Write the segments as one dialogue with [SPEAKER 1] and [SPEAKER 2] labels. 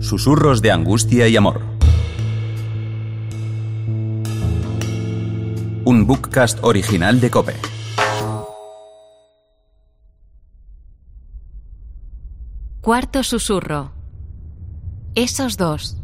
[SPEAKER 1] Susurros de angustia y amor. Un bookcast original de Cope.
[SPEAKER 2] Cuarto susurro. Esos dos.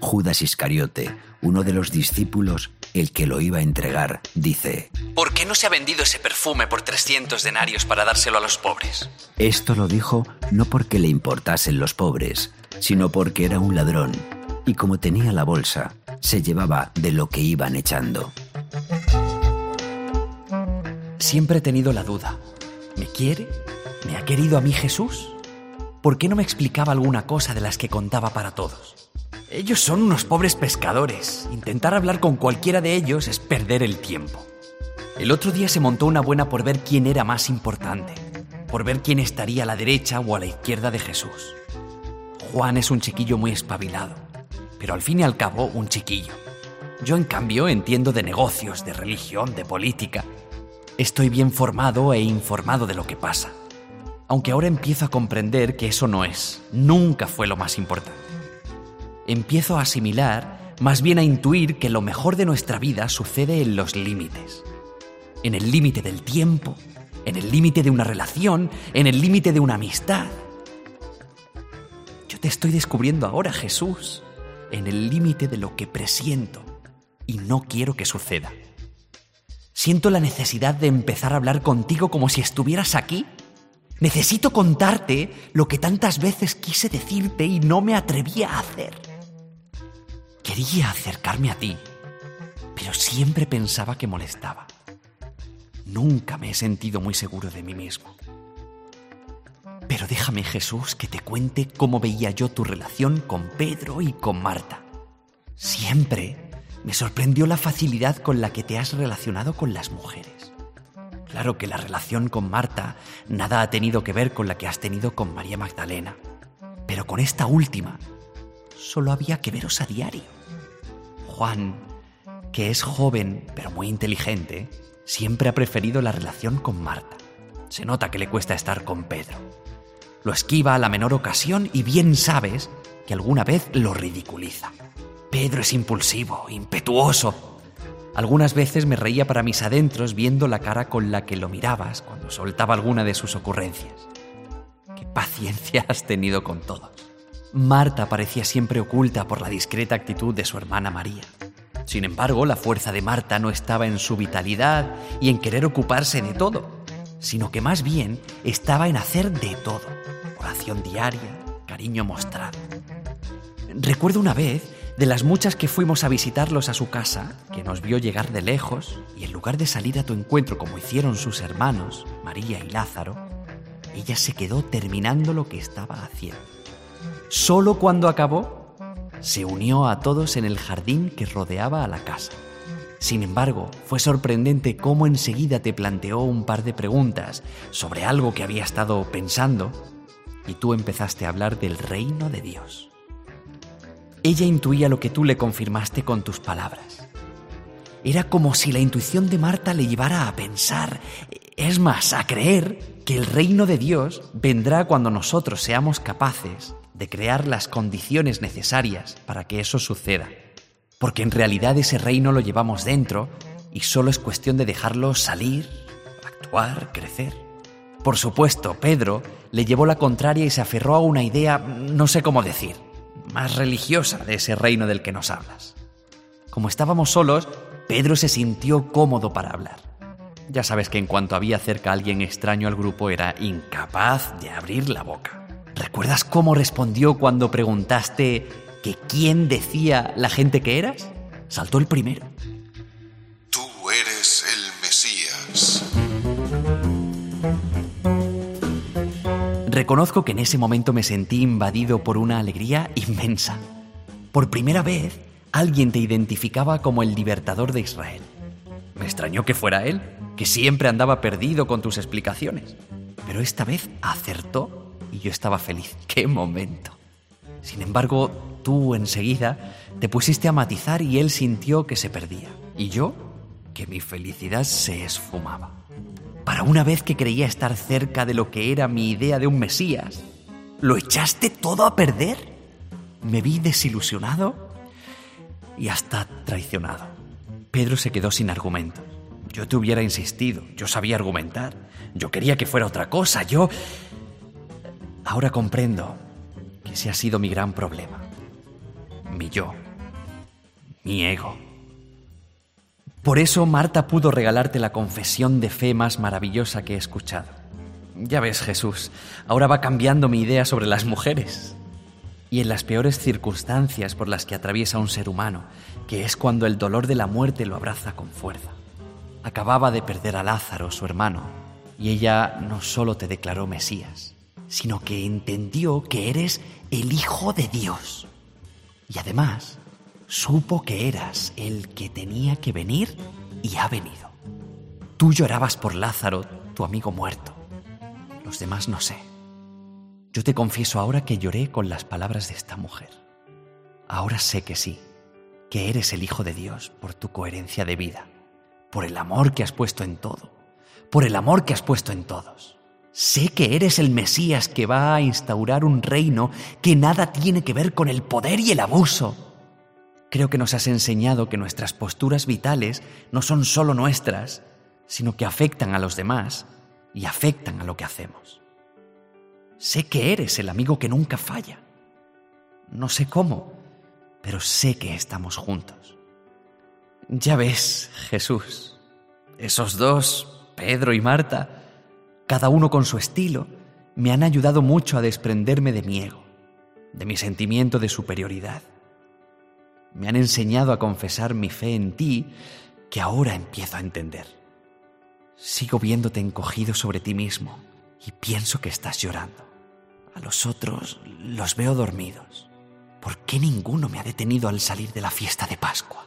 [SPEAKER 3] Judas Iscariote, uno de los discípulos, el que lo iba a entregar, dice,
[SPEAKER 4] ¿Por qué no se ha vendido ese perfume por 300 denarios para dárselo a los pobres?
[SPEAKER 3] esto lo dijo no porque le importasen los pobres, sino porque era un ladrón, y como tenía la bolsa, se llevaba de lo que iban echando.
[SPEAKER 5] Siempre he tenido la duda. ¿Me quiere? ¿Me ha querido a mí Jesús? ¿Por qué no me explicaba alguna cosa de las que contaba para todos? Ellos son unos pobres pescadores. Intentar hablar con cualquiera de ellos es perder el tiempo. El otro día se montó una buena por ver quién era más importante, por ver quién estaría a la derecha o a la izquierda de Jesús. Juan es un chiquillo muy espabilado, pero al fin y al cabo un chiquillo. Yo en cambio entiendo de negocios, de religión, de política. Estoy bien formado e informado de lo que pasa. Aunque ahora empiezo a comprender que eso no es, nunca fue lo más importante. Empiezo a asimilar, más bien a intuir que lo mejor de nuestra vida sucede en los límites. En el límite del tiempo, en el límite de una relación, en el límite de una amistad. Yo te estoy descubriendo ahora, Jesús, en el límite de lo que presiento y no quiero que suceda. Siento la necesidad de empezar a hablar contigo como si estuvieras aquí. Necesito contarte lo que tantas veces quise decirte y no me atrevía a hacer. Quería acercarme a ti, pero siempre pensaba que molestaba. Nunca me he sentido muy seguro de mí mismo. Pero déjame, Jesús, que te cuente cómo veía yo tu relación con Pedro y con Marta. Siempre me sorprendió la facilidad con la que te has relacionado con las mujeres. Claro que la relación con Marta nada ha tenido que ver con la que has tenido con María Magdalena, pero con esta última solo había que veros a diario. Juan, que es joven pero muy inteligente, siempre ha preferido la relación con Marta. Se nota que le cuesta estar con Pedro. Lo esquiva a la menor ocasión y bien sabes que alguna vez lo ridiculiza. Pedro es impulsivo, impetuoso. Algunas veces me reía para mis adentros viendo la cara con la que lo mirabas cuando soltaba alguna de sus ocurrencias. Qué paciencia has tenido con todos. Marta parecía siempre oculta por la discreta actitud de su hermana María. Sin embargo, la fuerza de Marta no estaba en su vitalidad y en querer ocuparse de todo, sino que más bien estaba en hacer de todo. Oración diaria, cariño mostrado. Recuerdo una vez, de las muchas que fuimos a visitarlos a su casa, que nos vio llegar de lejos y en lugar de salir a tu encuentro como hicieron sus hermanos, María y Lázaro, ella se quedó terminando lo que estaba haciendo. Solo cuando acabó, se unió a todos en el jardín que rodeaba a la casa. Sin embargo, fue sorprendente cómo enseguida te planteó un par de preguntas sobre algo que había estado pensando y tú empezaste a hablar del reino de Dios. Ella intuía lo que tú le confirmaste con tus palabras. Era como si la intuición de Marta le llevara a pensar, es más, a creer que el reino de Dios vendrá cuando nosotros seamos capaces de crear las condiciones necesarias para que eso suceda. Porque en realidad ese reino lo llevamos dentro y solo es cuestión de dejarlo salir, actuar, crecer. Por supuesto, Pedro le llevó la contraria y se aferró a una idea, no sé cómo decir, más religiosa de ese reino del que nos hablas. Como estábamos solos, Pedro se sintió cómodo para hablar. Ya sabes que en cuanto había cerca alguien extraño al grupo era incapaz de abrir la boca. ¿Recuerdas cómo respondió cuando preguntaste que quién decía la gente que eras? Saltó el primero.
[SPEAKER 6] Tú eres el Mesías.
[SPEAKER 5] Reconozco que en ese momento me sentí invadido por una alegría inmensa. Por primera vez, alguien te identificaba como el libertador de Israel. Me extrañó que fuera él, que siempre andaba perdido con tus explicaciones. Pero esta vez acertó y yo estaba feliz. ¡Qué momento! Sin embargo, tú enseguida te pusiste a matizar y él sintió que se perdía. Y yo, que mi felicidad se esfumaba. para una vez que creía estar cerca de lo que era mi idea de un Mesías, ¿lo echaste todo a perder? Me vi desilusionado y hasta traicionado. Pedro se quedó sin argumentos. Yo te hubiera insistido, yo sabía argumentar, yo quería que fuera otra cosa, yo... Ahora comprendo que ese ha sido mi gran problema. Mi yo, mi ego. Por eso Marta pudo regalarte la confesión de fe más maravillosa que he escuchado. Ya ves, Jesús, ahora va cambiando mi idea sobre las mujeres. Y en las peores circunstancias por las que atraviesa un ser humano, que es cuando el dolor de la muerte lo abraza con fuerza. Acababa de perder a Lázaro, su hermano, y ella no solo te declaró Mesías, sino que entendió que eres el Hijo de Dios. Y además, supo que eras el que tenía que venir y ha venido. Tú llorabas por Lázaro, tu amigo muerto. Los demás no sé. Yo te confieso ahora que lloré con las palabras de esta mujer. Ahora sé que sí, que eres el Hijo de Dios por tu coherencia de vida, por el amor que has puesto en todo, por el amor que has puesto en todos. Sé que eres el Mesías que va a instaurar un reino que nada tiene que ver con el poder y el abuso. Creo que nos has enseñado que nuestras posturas vitales no son solo nuestras, sino que afectan a los demás y afectan a lo que hacemos. Sé que eres el amigo que nunca falla. No sé cómo, pero sé que estamos juntos. Ya ves, Jesús, esos dos, Pedro y Marta, cada uno con su estilo, me han ayudado mucho a desprenderme de mi ego, de mi sentimiento de superioridad. Me han enseñado a confesar mi fe en ti que ahora empiezo a entender. Sigo viéndote encogido sobre ti mismo y pienso que estás llorando. A los otros los veo dormidos. ¿Por qué ninguno me ha detenido al salir de la fiesta de Pascua?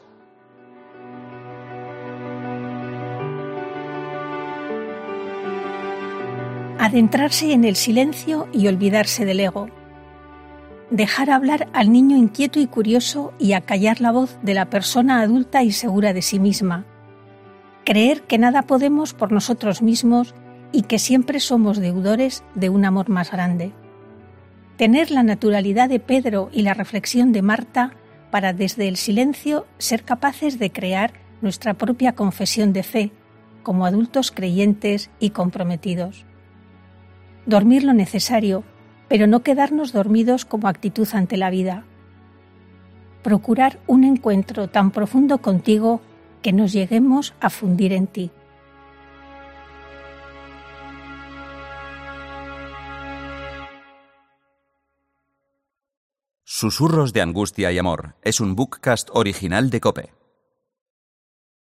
[SPEAKER 7] Adentrarse en el silencio y olvidarse del ego. Dejar hablar al niño inquieto y curioso y acallar la voz de la persona adulta y segura de sí misma. Creer que nada podemos por nosotros mismos y que siempre somos deudores de un amor más grande. Tener la naturalidad de Pedro y la reflexión de Marta para desde el silencio ser capaces de crear nuestra propia confesión de fe como adultos creyentes y comprometidos dormir lo necesario, pero no quedarnos dormidos como actitud ante la vida. Procurar un encuentro tan profundo contigo que nos lleguemos a fundir en ti.
[SPEAKER 1] Susurros de Angustia y Amor es un bookcast original de Cope.